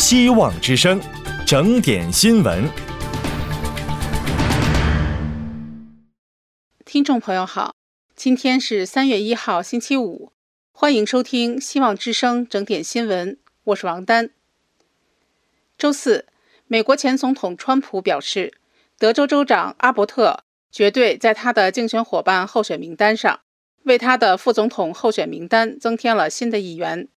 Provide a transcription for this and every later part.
希望之声，整点新闻。听众朋友好，今天是三月一号，星期五，欢迎收听希望之声整点新闻，我是王丹。周四，美国前总统川普表示，德州州长阿伯特绝对在他的竞选伙伴候选名单上，为他的副总统候选名单增添了新的一员。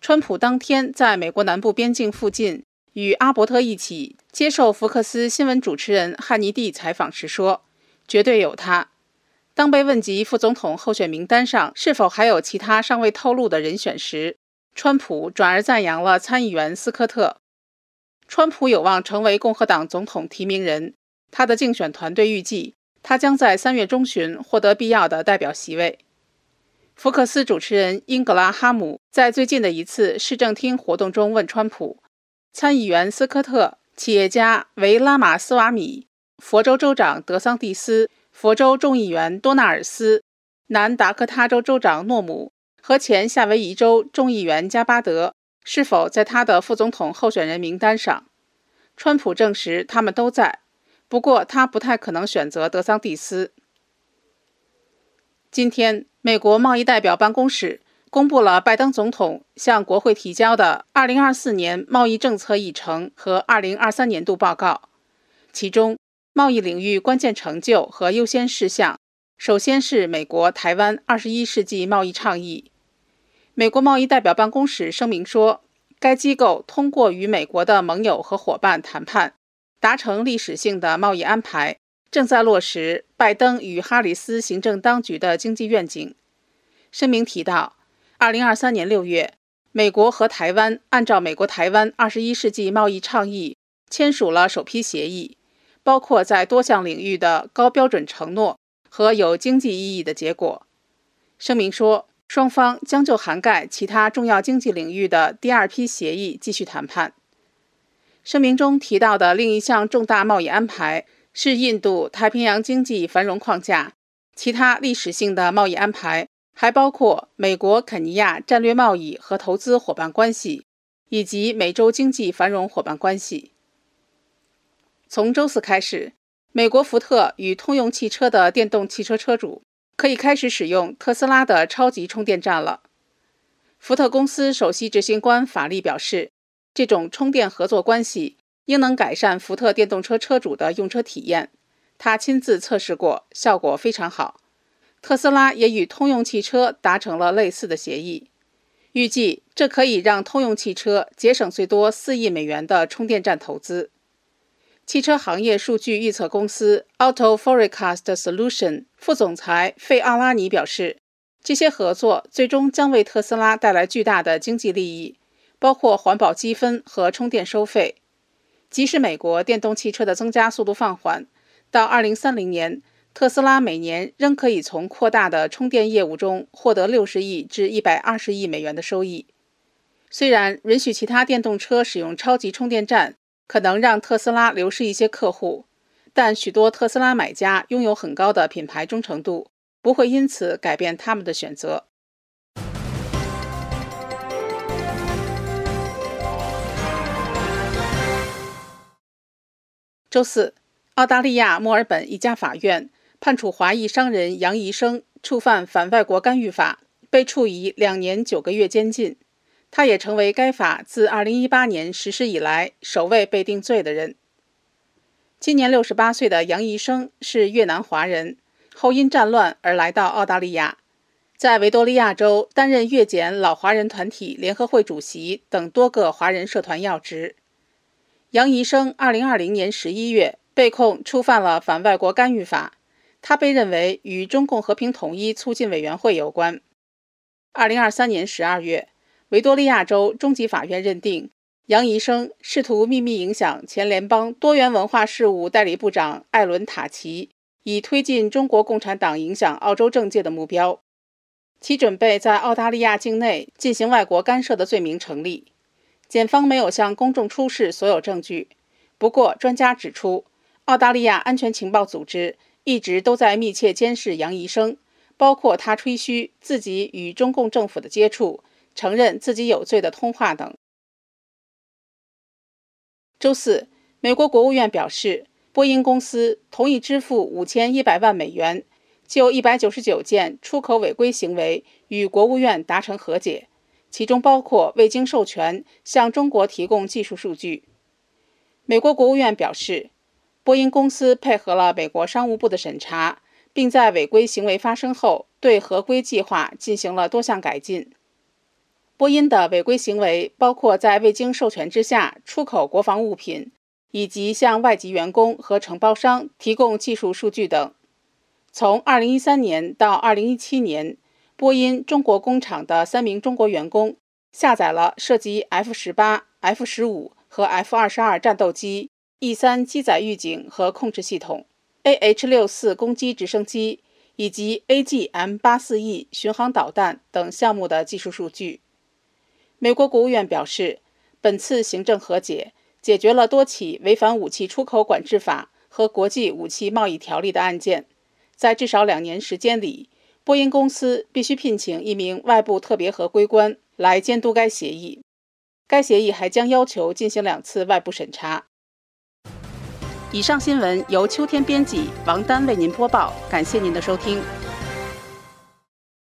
川普当天在美国南部边境附近与阿伯特一起接受福克斯新闻主持人汉尼蒂采访时说：“绝对有他。”当被问及副总统候选名单上是否还有其他尚未透露的人选时，川普转而赞扬了参议员斯科特。川普有望成为共和党总统提名人，他的竞选团队预计他将在三月中旬获得必要的代表席位。福克斯主持人英格拉哈姆在最近的一次市政厅活动中问川普：“参议员斯科特、企业家维拉马斯瓦米、佛州州长德桑蒂斯、佛州众议员多纳尔斯、南达科他州州长诺姆和前夏威夷州众议员加巴德。”是否在他的副总统候选人名单上？川普证实他们都在，不过他不太可能选择德桑蒂斯。今天，美国贸易代表办公室公布了拜登总统向国会提交的2024年贸易政策议程和2023年度报告，其中贸易领域关键成就和优先事项，首先是美国台湾21世纪贸易倡议。美国贸易代表办公室声明说，该机构通过与美国的盟友和伙伴谈判，达成历史性的贸易安排，正在落实拜登与哈里斯行政当局的经济愿景。声明提到，2023年6月，美国和台湾按照美国台湾21世纪贸易倡议签署了首批协议，包括在多项领域的高标准承诺和有经济意义的结果。声明说。双方将就涵盖其他重要经济领域的第二批协议继续谈判。声明中提到的另一项重大贸易安排是印度太平洋经济繁荣框架。其他历史性的贸易安排还包括美国肯尼亚战略贸易和投资伙伴关系，以及美洲经济繁荣伙伴关系。从周四开始，美国福特与通用汽车的电动汽车车主。可以开始使用特斯拉的超级充电站了。福特公司首席执行官法利表示，这种充电合作关系应能改善福特电动车车主的用车体验。他亲自测试过，效果非常好。特斯拉也与通用汽车达成了类似的协议，预计这可以让通用汽车节省最多四亿美元的充电站投资。汽车行业数据预测公司 Auto Forecast Solution 副总裁费奥拉尼表示，这些合作最终将为特斯拉带来巨大的经济利益，包括环保积分和充电收费。即使美国电动汽车的增加速度放缓，到2030年，特斯拉每年仍可以从扩大的充电业务中获得60亿至120亿美元的收益。虽然允许其他电动车使用超级充电站。可能让特斯拉流失一些客户，但许多特斯拉买家拥有很高的品牌忠诚度，不会因此改变他们的选择。周四，澳大利亚墨尔本一家法院判处华裔商人杨宜生触犯反外国干预法，被处以两年九个月监禁。他也成为该法自2018年实施以来首位被定罪的人。今年68岁的杨宜生是越南华人，后因战乱而来到澳大利亚，在维多利亚州担任越检老华人团体联合会主席等多个华人社团要职。杨宜生2020年11月被控触犯了反外国干预法，他被认为与中共和平统一促进委员会有关。2023年12月。维多利亚州中级法院认定，杨宜生试图秘密影响前联邦多元文化事务代理部长艾伦·塔奇，以推进中国共产党影响澳洲政界的目标。其准备在澳大利亚境内进行外国干涉的罪名成立。检方没有向公众出示所有证据。不过，专家指出，澳大利亚安全情报组织一直都在密切监视杨宜生，包括他吹嘘自己与中共政府的接触。承认自己有罪的通话等。周四，美国国务院表示，波音公司同意支付五千一百万美元，就一百九十九件出口违规行为与国务院达成和解，其中包括未经授权向中国提供技术数据。美国国务院表示，波音公司配合了美国商务部的审查，并在违规行为发生后对合规计划进行了多项改进。波音的违规行为包括在未经授权之下出口国防物品，以及向外籍员工和承包商提供技术数据等。从2013年到2017年，波音中国工厂的三名中国员工下载了涉及 F-18、F-15 和 F-22 战斗机、E-3 机载预警和控制系统、AH-64 攻击直升机以及 AGM-84E 巡航导弹等项目的技术数据。美国国务院表示，本次行政和解解决了多起违反武器出口管制法和国际武器贸易条例的案件。在至少两年时间里，波音公司必须聘请一名外部特别合规官来监督该协议。该协议还将要求进行两次外部审查。以上新闻由秋天编辑，王丹为您播报。感谢您的收听。